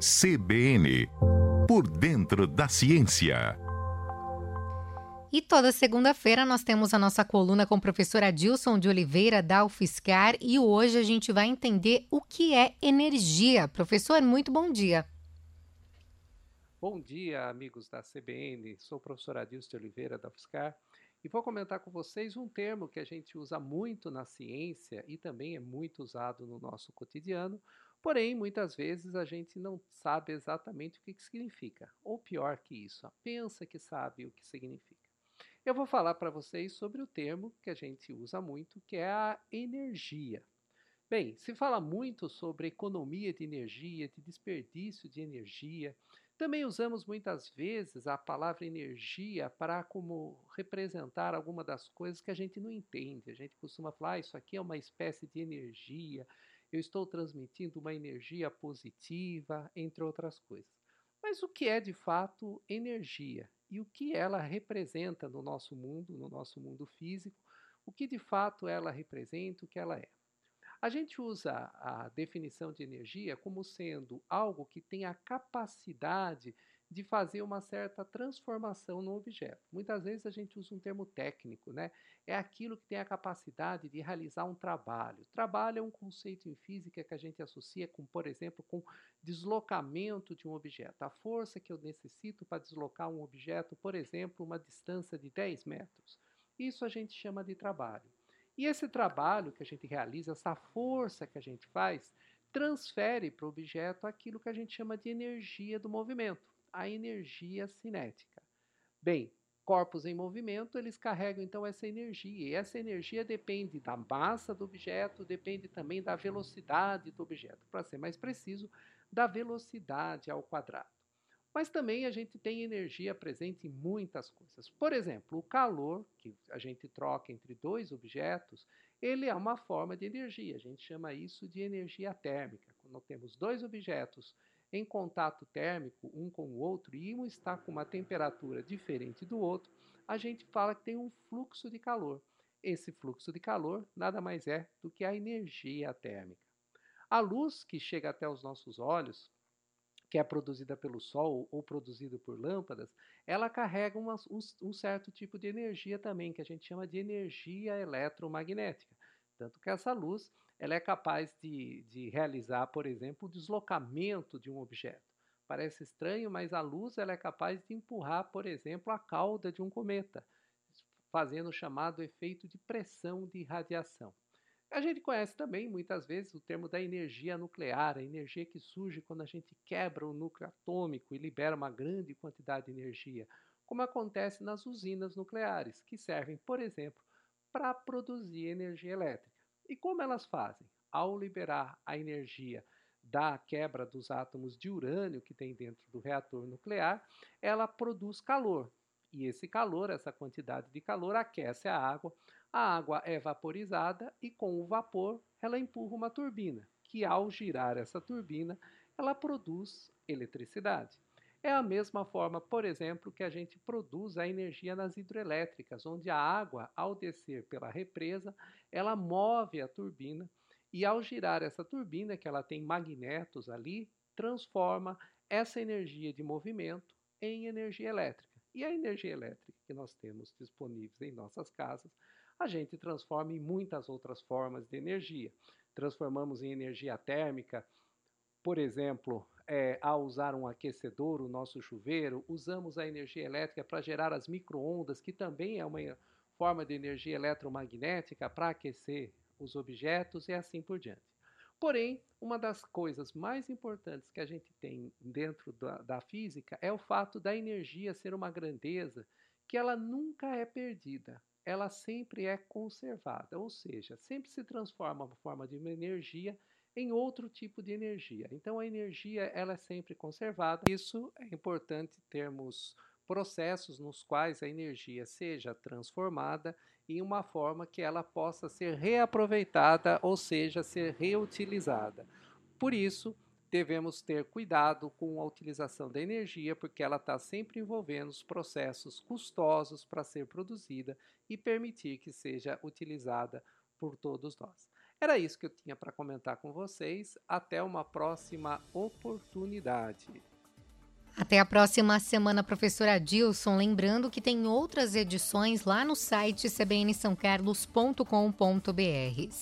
CBN Por Dentro da Ciência. E toda segunda-feira nós temos a nossa coluna com o professor Adilson de Oliveira da UFSCar e hoje a gente vai entender o que é energia. Professor, muito bom dia. Bom dia, amigos da CBN. Sou o professor Adilson de Oliveira da UFSCar e vou comentar com vocês um termo que a gente usa muito na ciência e também é muito usado no nosso cotidiano, porém muitas vezes a gente não sabe exatamente o que, que significa, ou pior que isso, pensa que sabe o que significa. Eu vou falar para vocês sobre o termo que a gente usa muito, que é a energia. Bem, se fala muito sobre economia de energia, de desperdício de energia, também usamos muitas vezes a palavra energia para como representar alguma das coisas que a gente não entende. A gente costuma falar, ah, isso aqui é uma espécie de energia, eu estou transmitindo uma energia positiva, entre outras coisas. Mas o que é de fato energia? E o que ela representa no nosso mundo, no nosso mundo físico? O que de fato ela representa, o que ela é? A gente usa a definição de energia como sendo algo que tem a capacidade de fazer uma certa transformação no objeto. Muitas vezes a gente usa um termo técnico, né? É aquilo que tem a capacidade de realizar um trabalho. Trabalho é um conceito em física que a gente associa com, por exemplo, com deslocamento de um objeto. A força que eu necessito para deslocar um objeto, por exemplo, uma distância de 10 metros. Isso a gente chama de trabalho. E esse trabalho que a gente realiza, essa força que a gente faz, transfere para o objeto aquilo que a gente chama de energia do movimento, a energia cinética. Bem, corpos em movimento, eles carregam então essa energia, e essa energia depende da massa do objeto, depende também da velocidade do objeto, para ser mais preciso, da velocidade ao quadrado. Mas também a gente tem energia presente em muitas coisas. Por exemplo, o calor que a gente troca entre dois objetos, ele é uma forma de energia. A gente chama isso de energia térmica. Quando temos dois objetos em contato térmico um com o outro e um está com uma temperatura diferente do outro, a gente fala que tem um fluxo de calor. Esse fluxo de calor nada mais é do que a energia térmica. A luz que chega até os nossos olhos, que é produzida pelo Sol ou produzida por lâmpadas, ela carrega uma, um, um, certo tipo de energia também, que a gente chama de energia eletromagnética. Tanto que essa luz ela é capaz de, de realizar, por exemplo, o deslocamento de um objeto. Parece estranho, mas a luz ela é capaz de empurrar, por exemplo, a cauda de um cometa, fazendo o chamado efeito de pressão de radiação. A gente conhece também, muitas vezes, o termo da energia nuclear, a energia que surge quando a gente quebra o núcleo atômico e libera uma grande quantidade de energia, como acontece nas usinas nucleares, que servem, por exemplo, para produzir energia elétrica. E como elas fazem? Ao liberar a energia da quebra dos átomos de urânio que tem dentro do reator nuclear, ela produz calor. E esse calor, essa quantidade de calor, aquece a água, a água é vaporizada e com o vapor ela empurra uma turbina, que ao girar essa turbina, ela produz eletricidade. É a mesma forma, por exemplo, que a gente produz a energia nas hidrelétricas, onde a água, ao descer pela represa, ela move a turbina e ao girar essa turbina, que ela tem magnetos ali, transforma essa energia de movimento em energia elétrica. E a energia elétrica que nós temos disponíveis em nossas casas a gente transforma em muitas outras formas de energia. Transformamos em energia térmica, por exemplo, é, ao usar um aquecedor, o nosso chuveiro, usamos a energia elétrica para gerar as microondas, que também é uma forma de energia eletromagnética para aquecer os objetos e assim por diante. Porém, uma das coisas mais importantes que a gente tem dentro da, da, física é o fato da energia ser uma grandeza que ela nunca é perdida ela sempre é conservada, ou seja, sempre se transforma uma forma de uma energia em outro tipo de energia. Então a energia ela é sempre conservada. Isso é importante termos processos nos quais a energia seja transformada em uma forma que ela possa ser reaproveitada, ou seja, ser reutilizada. Por isso, devemos ter cuidado com a utilização da energia, porque ela está sempre envolvendo os processos custosos para ser produzida e permitir que seja utilizada por todos nós. Era isso que eu tinha para comentar com vocês. Até uma próxima oportunidade. Até a próxima semana, professora Adilson. Lembrando que tem outras edições lá no site cbnsãocarlos.com.br.